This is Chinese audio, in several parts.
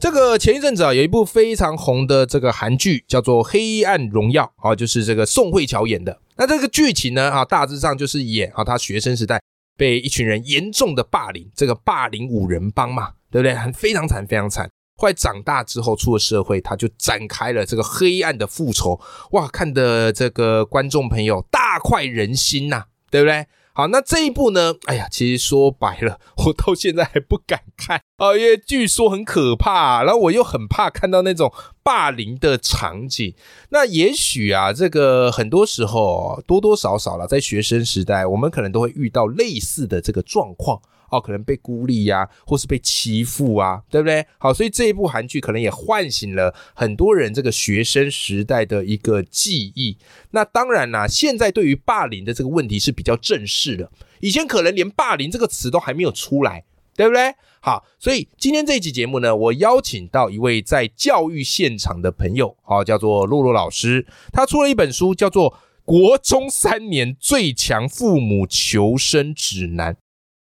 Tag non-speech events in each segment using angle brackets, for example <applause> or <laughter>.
这个前一阵子啊，有一部非常红的这个韩剧，叫做《黑暗荣耀》啊，就是这个宋慧乔演的。那这个剧情呢啊，大致上就是演啊，他学生时代被一群人严重的霸凌，这个霸凌五人帮嘛，对不对？很非常惨，非常惨。后来长大之后出了社会，他就展开了这个黑暗的复仇。哇，看的这个观众朋友大快人心呐，对不对？好，那这一部呢？哎呀，其实说白了，我到现在还不敢看啊，因为据说很可怕，然后我又很怕看到那种霸凌的场景。那也许啊，这个很多时候多多少少了，在学生时代，我们可能都会遇到类似的这个状况。哦，可能被孤立呀，或是被欺负啊，对不对？好，所以这一部韩剧可能也唤醒了很多人这个学生时代的一个记忆。那当然啦，现在对于霸凌的这个问题是比较正式的，以前可能连霸凌这个词都还没有出来，对不对？好，所以今天这一期节目呢，我邀请到一位在教育现场的朋友，好，叫做洛洛老师，他出了一本书，叫做《国中三年最强父母求生指南》。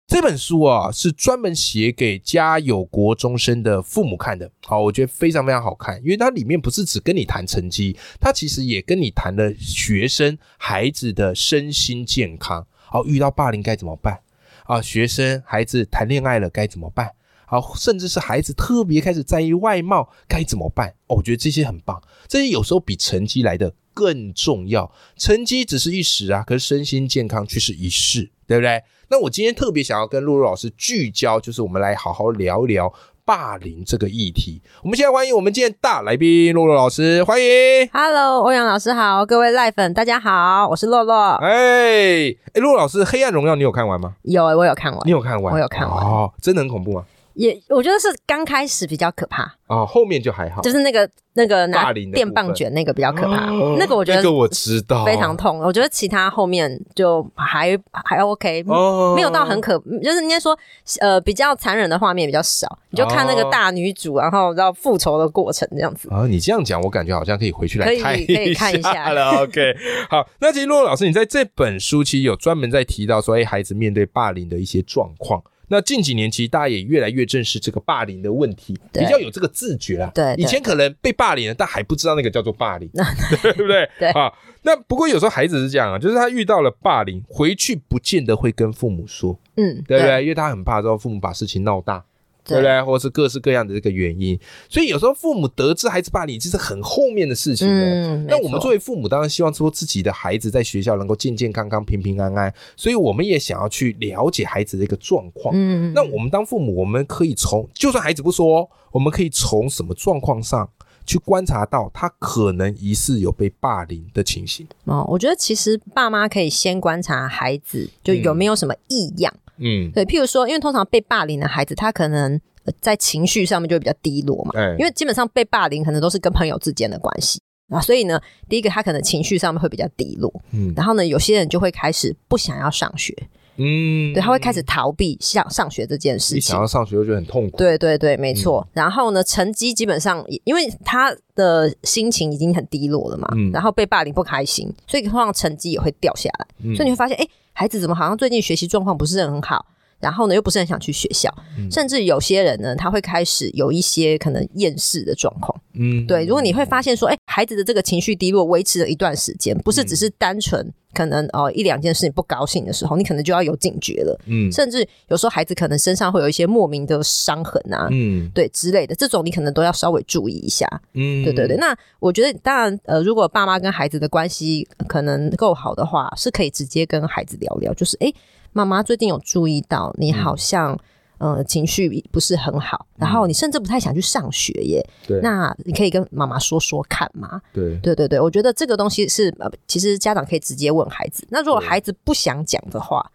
这本书啊，是专门写给家有国中生的父母看的。好，我觉得非常非常好看，因为它里面不是只跟你谈成绩，它其实也跟你谈了学生孩子的身心健康。好，遇到霸凌该怎么办？啊，学生孩子谈恋爱了该怎么办？好，甚至是孩子特别开始在意外貌该怎么办？哦，我觉得这些很棒，这些有时候比成绩来的更重要。成绩只是一时啊，可是身心健康却是一世，对不对？那我今天特别想要跟露露老师聚焦，就是我们来好好聊一聊霸凌这个议题。我们现在欢迎我们今天大来宾露露老师，欢迎。Hello，欧阳老师好，各位赖粉大家好，我是洛洛。哎哎，露露老师，《黑暗荣耀》你有看完吗？有，我有看完。你有看完？我有看完。哦，真的很恐怖吗？也我觉得是刚开始比较可怕哦，后面就还好。就是那个那个拿电棒卷那个比较可怕，那个我觉得这个我知道非常痛。我觉得其他后面就还还 OK，没有到很可，就是应该说呃比较残忍的画面比较少。你就看那个大女主，然后要复仇的过程这样子啊。你这样讲，我感觉好像可以回去来看可以看一下了。OK，好，那其实洛老师你在这本书其实有专门在提到说，哎，孩子面对霸凌的一些状况。那近几年，其实大家也越来越正视这个霸凌的问题，比较有这个自觉啦。对，以前可能被霸凌了，但还不知道那个叫做霸凌，<laughs> 对不对？<laughs> 对啊。那不过有时候孩子是这样啊，就是他遇到了霸凌，回去不见得会跟父母说，嗯，对不对？因为他很怕之后父母把事情闹大。对不对？或者是各式各样的这个原因，所以有时候父母得知孩子霸凌，这是很后面的事情的。那我们作为父母，当然希望说自己的孩子在学校能够健健康康、平平安安，所以我们也想要去了解孩子的一个状况。嗯，那我们当父母，我们可以从就算孩子不说，我们可以从什么状况上去观察到他可能疑似有被霸凌的情形？哦，我觉得其实爸妈可以先观察孩子就有没有什么异样。嗯，对，譬如说，因为通常被霸凌的孩子，他可能在情绪上面就会比较低落嘛。因为基本上被霸凌可能都是跟朋友之间的关系啊，所以呢，第一个他可能情绪上面会比较低落。嗯，然后呢，有些人就会开始不想要上学。嗯，对，他会开始逃避上上学这件事情。想要上学，就觉得很痛苦。对对对，没错。然后呢，成绩基本上，因为他的心情已经很低落了嘛，然后被霸凌不开心，所以通常成绩也会掉下来。所以你会发现，哎。孩子怎么好像最近学习状况不是很好，然后呢又不是很想去学校，甚至有些人呢他会开始有一些可能厌世的状况。嗯，对。如果你会发现说，哎，孩子的这个情绪低落维持了一段时间，不是只是单纯可能哦一两件事情不高兴的时候，你可能就要有警觉了。嗯，甚至有时候孩子可能身上会有一些莫名的伤痕啊，嗯，对之类的，这种你可能都要稍微注意一下。嗯，对对对。那我觉得当然，呃，如果爸妈跟孩子的关系可能够好的话，是可以直接跟孩子聊聊，就是哎，妈妈最近有注意到你好像。呃，情绪不是很好，然后你甚至不太想去上学耶。对，那你可以跟妈妈说说看嘛。对，对对对，我觉得这个东西是呃，其实家长可以直接问孩子。那如果孩子不想讲的话，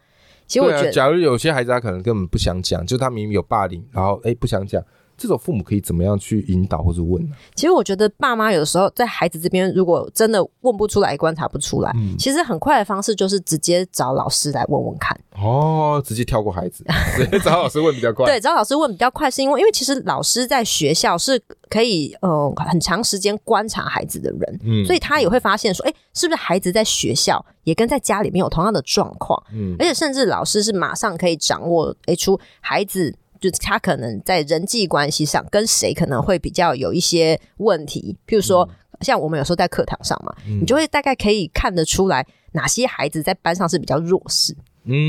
其实我觉得，假如有些孩子他可能根本不想讲，就他明明有霸凌，然后哎不想讲，这种父母可以怎么样去引导或者问呢？其实我觉得爸妈有时候在孩子这边，如果真的问不出来、观察不出来，其实很快的方式就是直接找老师来问问看。哦，直接跳过孩子，直接找老师问比较快。对，找老师问比较快，是因为因为其实老师在学校是可以呃很长时间观察孩子的人，嗯，所以他也会发现说，哎，是不是孩子在学校也跟在家里面有同样的状况？嗯，而且甚至老师是马上可以掌握哎出孩子就他可能在人际关系上跟谁可能会比较有一些问题，譬如说像我们有时候在课堂上嘛，你就会大概可以看得出来哪些孩子在班上是比较弱势。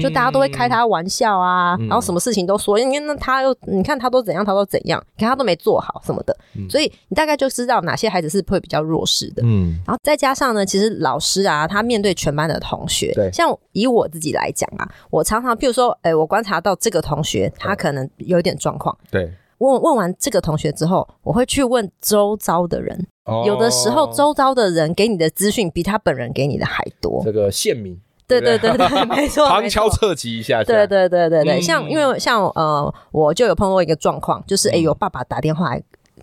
就大家都会开他玩笑啊，然后什么事情都说，因为那他又你看他都怎样，他都怎样，看他都没做好什么的，所以你大概就知道哪些孩子是会比较弱势的。嗯，然后再加上呢，其实老师啊，他面对全班的同学，对，像以我自己来讲啊，我常常譬如说，哎，我观察到这个同学他可能有一点状况，对，问问完这个同学之后，我会去问周遭的人，有的时候周遭的人给你的资讯比他本人给你的还多，这个县民。对对对？对，<laughs> 没错，旁敲侧击一下。对对对对对，像因为像呃，我就有碰到一个状况，就是哎，有爸爸打电话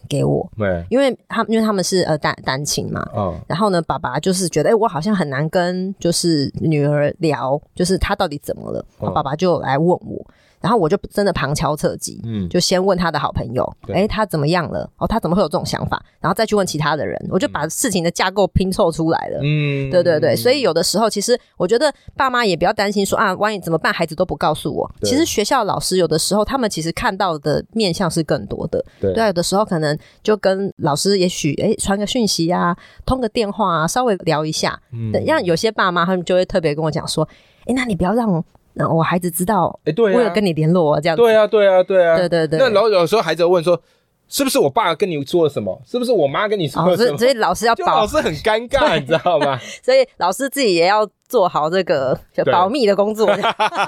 给我，对，因为他因为他们是呃单单亲嘛，嗯，然后呢，爸爸就是觉得哎，我好像很难跟就是女儿聊，就是她到底怎么了，爸爸就来问我。然后我就真的旁敲侧击，嗯，就先问他的好朋友，哎，他怎么样了？哦，他怎么会有这种想法？然后再去问其他的人，我就把事情的架构拼凑出来了。嗯，对对对，所以有的时候其实我觉得爸妈也不要担心说啊，万一怎么办？孩子都不告诉我。其实学校老师有的时候他们其实看到的面向是更多的。对，有的时候可能就跟老师也许哎传个讯息啊，通个电话啊，稍微聊一下。嗯，像有些爸妈他们就会特别跟我讲说，哎，那你不要让。那我孩子知道，哎，对，为了跟你联络这样子。对啊，对啊，对啊，对对对。那然后有时候孩子问说，是不是我爸跟你说了什么？是不是我妈跟你说了什么？所以老师要 <laughs> 保，老师很尴尬，<laughs> 你知道吗？所以老师自己也要。做好这个保密的工作。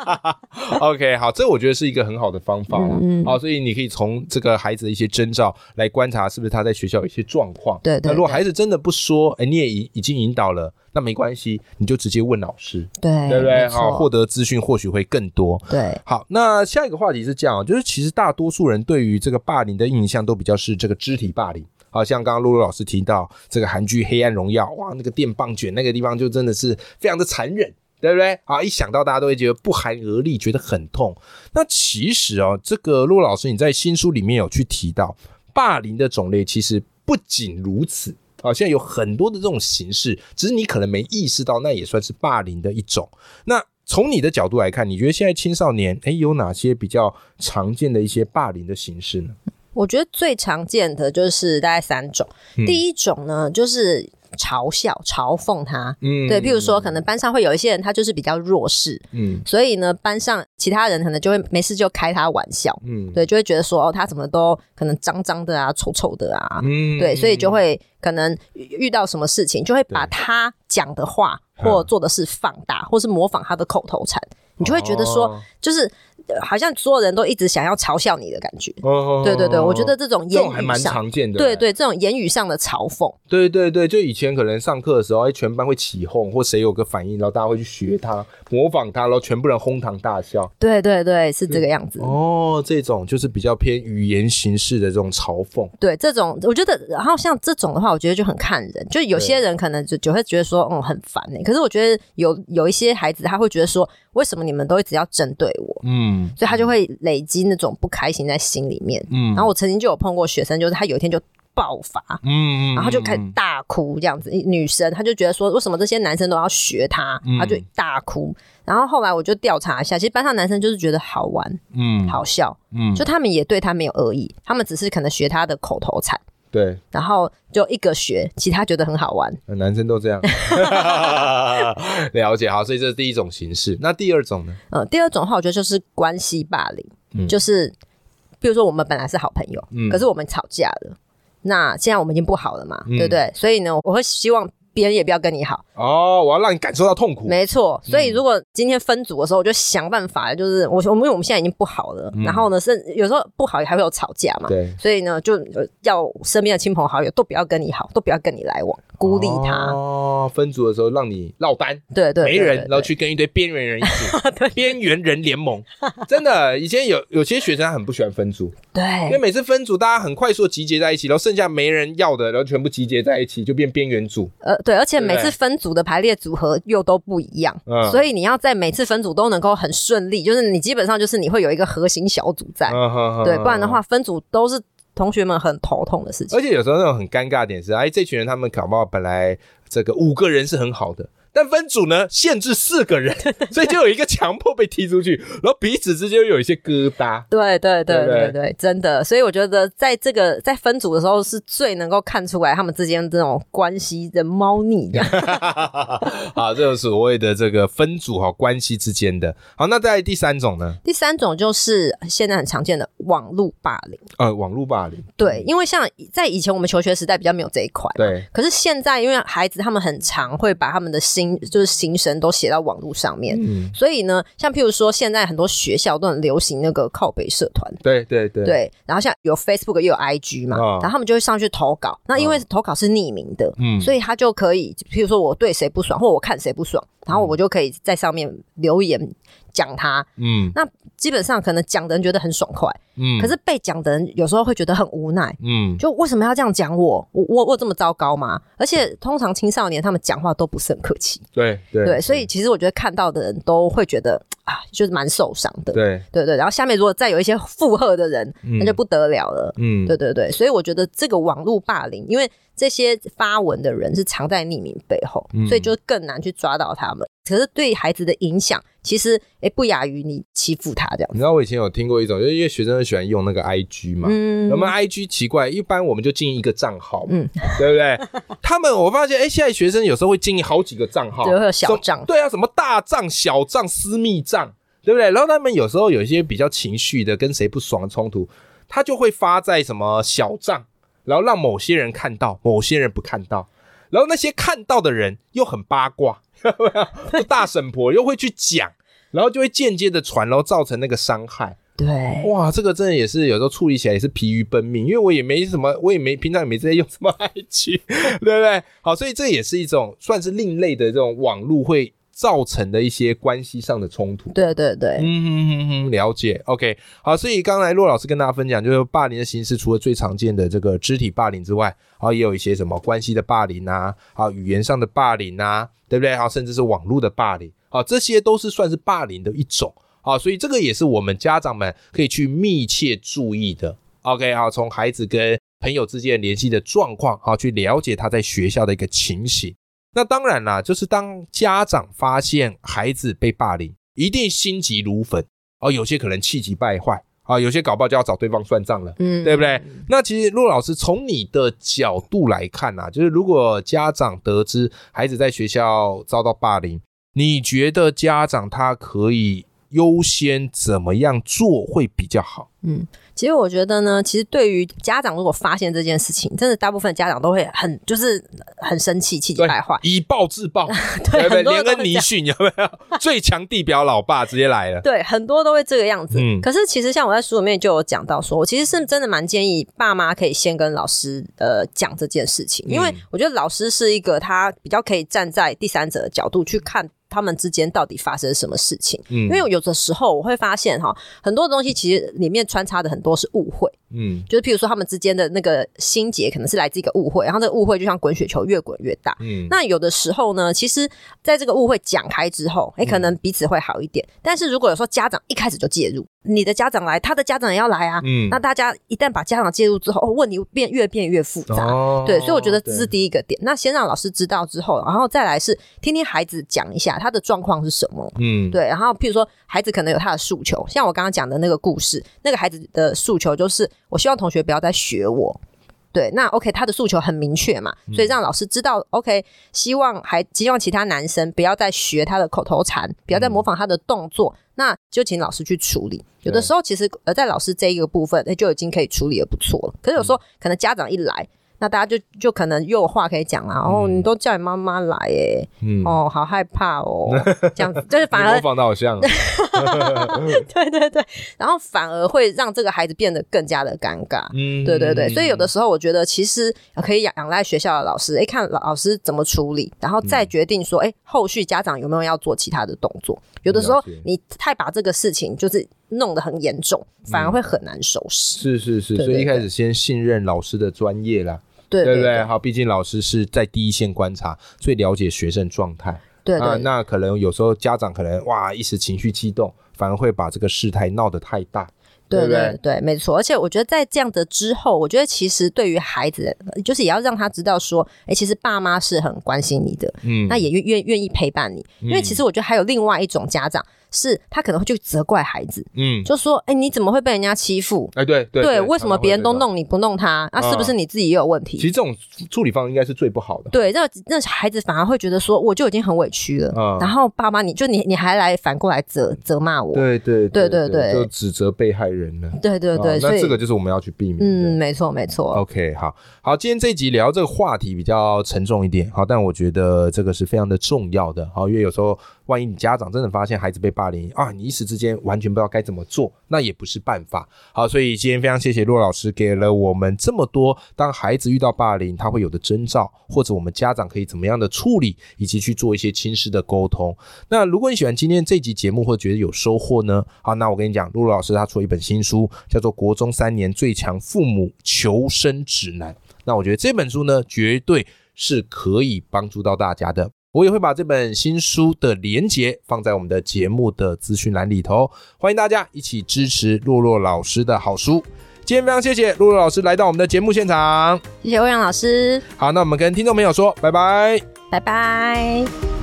<laughs> OK，好，这我觉得是一个很好的方法嗯。好，所以你可以从这个孩子的一些征兆来观察，是不是他在学校有一些状况。对对。那如果孩子真的不说，哎，你也已已经引导了，那没关系，你就直接问老师。对，对不对？好，获得资讯或许会更多。对。好，那下一个话题是这样，就是其实大多数人对于这个霸凌的印象都比较是这个肢体霸凌。好像刚刚露露老师提到这个韩剧《黑暗荣耀》，哇，那个电棒卷那个地方就真的是非常的残忍，对不对？啊，一想到大家都会觉得不寒而栗，觉得很痛。那其实哦，这个露露老师你在新书里面有去提到，霸凌的种类其实不仅如此啊，现在有很多的这种形式，只是你可能没意识到，那也算是霸凌的一种。那从你的角度来看，你觉得现在青少年诶有哪些比较常见的一些霸凌的形式呢？我觉得最常见的就是大概三种。第一种呢，就是嘲笑、嘲讽他。嗯，对，譬如说，可能班上会有一些人，他就是比较弱势。嗯，所以呢，班上其他人可能就会没事就开他玩笑。嗯，对，就会觉得说，哦，他怎么都可能脏脏的啊，臭臭的啊。嗯，对，所以就会可能遇到什么事情，就会把他讲的话或做的事放大，或是模仿他的口头禅。你就会觉得说，就是。好像所有人都一直想要嘲笑你的感觉，对对对，我觉得这种言语还蛮常见的，对对，这种言语上的嘲讽，对对对，就以前可能上课的时候，哎，全班会起哄，或谁有个反应，然后大家会去学他，模仿他，然后全部人哄堂大笑，对对对，是这个样子。哦，这种就是比较偏语言形式的这种嘲讽，对这种，我觉得，然后像这种的话，我觉得就很看人，就有些人可能就就会觉得说，嗯，很烦呢。可是我觉得有有一些孩子，他会觉得说。为什么你们都一直要针对我？嗯，所以他就会累积那种不开心在心里面。嗯，然后我曾经就有碰过学生，就是他有一天就爆发，嗯，然后就开始大哭这样子。女生她就觉得说，为什么这些男生都要学他？她就大哭。然后后来我就调查一下，其实班上男生就是觉得好玩，嗯，好笑，嗯，就他们也对他没有恶意，他们只是可能学他的口头禅。对，然后就一个学，其他觉得很好玩。男生都这样，<laughs> <laughs> 了解好，所以这是第一种形式。那第二种呢？呃，第二种的话，我觉得就是关系霸凌，就是比如说我们本来是好朋友，可是我们吵架了，那现在我们已经不好了嘛，对不对？所以呢，我会希望别人也不要跟你好，哦，我要让你感受到痛苦。没错，所以如果今天分组的时候，我就想办法，就是我我们因为我们现在已经不好了，然后呢，是有时候不好还会有吵架嘛，对，所以呢，就要身边的亲朋好友都不要跟你好，都不要跟你来往，孤立他。哦，分组的时候让你落单，对对，没人，然后去跟一堆边缘人一组，<laughs> 边缘人联盟。<laughs> 真的，以前有有些学生很不喜欢分组，对，因为每次分组大家很快速集结在一起，然后剩下没人要的，然后全部集结在一起，就变边缘组。呃，对，而且每次分组的排列组合又都不一样，所以你要在每次分组都能够很顺利，就是你基本上就是你会有一个核心小组在，对，不然的话分组都是同学们很头痛的事情。而且有时候那种很尴尬点是，哎，这群人他们搞不好本来这个五个人是很好的。但分组呢，限制四个人，<laughs> 所以就有一个强迫被踢出去，然后彼此之间有一些疙瘩。对对对对对，真的。所以我觉得在这个在分组的时候，是最能够看出来他们之间这种关系的猫腻的。<laughs> 好，这个所谓的这个分组哈关系之间的。好，那在第三种呢？第三种就是现在很常见的网络霸凌。呃，网络霸凌。对，因为像在以前我们求学时代比较没有这一块。对。可是现在，因为孩子他们很常会把他们的心心就是心声都写到网络上面，所以呢，像譬如说，现在很多学校都很流行那个靠北社团，对对对，对，然后像有 Facebook 又有 IG 嘛，然后他们就会上去投稿，那因为投稿是匿名的，嗯，所以他就可以，譬如说我对谁不爽，或我看谁不爽，然后我就可以在上面留言。讲他，嗯，那基本上可能讲的人觉得很爽快，嗯，可是被讲的人有时候会觉得很无奈，嗯，就为什么要这样讲我？我我我这么糟糕吗？而且通常青少年他们讲话都不是很客气，对对对，所以其实我觉得看到的人都会觉得啊，就是蛮受伤的，对对对。然后下面如果再有一些附和的人，那就不得了了，嗯，对对对。所以我觉得这个网络霸凌，因为这些发文的人是藏在匿名背后，所以就更难去抓到他们。可是对孩子的影响，其实诶不亚于你欺负他这样。你知道我以前有听过一种，就是因为学生很喜欢用那个 I G 嘛，嗯，我们 I G 奇怪，一般我们就经营一个账号，嗯，对不对？<laughs> 他们我发现，哎，现在学生有时候会经营好几个账号，对，会有小账，对啊，什么大账、小账、私密账，对不对？然后他们有时候有一些比较情绪的，跟谁不爽的冲突，他就会发在什么小账，然后让某些人看到，某些人不看到，然后那些看到的人又很八卦。<laughs> 大婶婆又会去讲，然后就会间接的传，然后造成那个伤害。对，哇，这个真的也是有时候处理起来也是疲于奔命，因为我也没什么，我也没平常也没在用什么 IG，<laughs> 对不对？好，所以这也是一种算是另类的这种网络会。造成的一些关系上的冲突，对对对，嗯哼哼哼，了解。OK，好，所以刚才骆老师跟大家分享，就是霸凌的形式，除了最常见的这个肢体霸凌之外，啊，也有一些什么关系的霸凌啊，啊，语言上的霸凌啊，对不对？啊，甚至是网络的霸凌，啊，这些都是算是霸凌的一种，啊，所以这个也是我们家长们可以去密切注意的。OK，好，从孩子跟朋友之间联系的状况，好，去了解他在学校的一个情形。那当然啦，就是当家长发现孩子被霸凌，一定心急如焚哦，有些可能气急败坏啊，有些搞不好就要找对方算账了，嗯，对不对？那其实陆老师从你的角度来看啊，就是如果家长得知孩子在学校遭到霸凌，你觉得家长他可以优先怎么样做会比较好？嗯。其实我觉得呢，其实对于家长如果发现这件事情，真的大部分家长都会很就是很生气，气急败坏，以暴制暴，<laughs> 对不对？连恩尼逊有没有最强地表老爸直接来了？对，很多都会这个样子。嗯，可是其实像我在书里面就有讲到，说我其实是真的蛮建议爸妈可以先跟老师呃讲这件事情，因为我觉得老师是一个他比较可以站在第三者的角度去看。他们之间到底发生什么事情？嗯，因为有的时候我会发现哈，很多东西其实里面穿插的很多是误会。嗯，就是譬如说他们之间的那个心结可能是来自一个误会，然后这个误会就像滚雪球越滚越大。嗯，那有的时候呢，其实在这个误会讲开之后，哎，可能彼此会好一点。但是如果有时候家长一开始就介入。你的家长来，他的家长也要来啊。嗯，那大家一旦把家长介入之后，哦，问题变越变越复杂。哦，对，所以我觉得这是第一个点。那先让老师知道之后，然后再来是听听孩子讲一下他的状况是什么。嗯，对。然后譬如说，孩子可能有他的诉求，像我刚刚讲的那个故事，那个孩子的诉求就是，我希望同学不要再学我。对，那 OK，他的诉求很明确嘛，所以让老师知道 OK，希望还希望其他男生不要再学他的口头禅，不要再模仿他的动作，那就请老师去处理。有的时候其实呃，在老师这一个部分，那就已经可以处理的不错了。可是有时候可能家长一来，那大家就就可能又有话可以讲啊。哦，你都叫你妈妈来，哎，哦，好害怕哦，<laughs> 这样子。就是反而模仿的好像，<laughs> 对对对，然后反而会让这个孩子变得更加的尴尬。嗯，对对对，所以有的时候我觉得其实可以仰仰赖学校的老师，哎，看老师怎么处理，然后再决定说，哎，后续家长有没有要做其他的动作。有的时候你太把这个事情就是弄得很严重，反而会很难收拾。是是是，所以一开始先信任老师的专业啦，对对对？好，毕竟老师是在第一线观察，最了解学生状态。对啊，那可能有时候家长可能哇一时情绪激动，反而会把这个事态闹得太大。对对对，没错。而且我觉得在这样的之后，我觉得其实对于孩子，就是也要让他知道说，哎，其实爸妈是很关心你的，嗯，那也愿愿愿意陪伴你。因为其实我觉得还有另外一种家长。是他可能会去责怪孩子，嗯，就说，哎，你怎么会被人家欺负？哎，对对，为什么别人都弄你不弄他？那是不是你自己也有问题？其实这种处理方应该是最不好的。对，那那孩子反而会觉得说，我就已经很委屈了，然后爸妈你就你你还来反过来责责骂我？对对对对对，就指责被害人了。对对对，那这个就是我们要去避免。嗯，没错没错。OK，好好，今天这一集聊这个话题比较沉重一点，好，但我觉得这个是非常的重要的，好，因为有时候。万一你家长真的发现孩子被霸凌啊，你一时之间完全不知道该怎么做，那也不是办法。好，所以今天非常谢谢骆老师给了我们这么多，当孩子遇到霸凌他会有的征兆，或者我们家长可以怎么样的处理，以及去做一些亲师的沟通。那如果你喜欢今天这集节目，或者觉得有收获呢？好，那我跟你讲，骆老师他出了一本新书，叫做《国中三年最强父母求生指南》。那我觉得这本书呢，绝对是可以帮助到大家的。我也会把这本新书的连结放在我们的节目的资讯栏里头，欢迎大家一起支持洛洛老师的好书。今天非常谢谢洛洛老师来到我们的节目现场，谢谢欧阳老师。好，那我们跟听众朋友说拜拜，拜拜。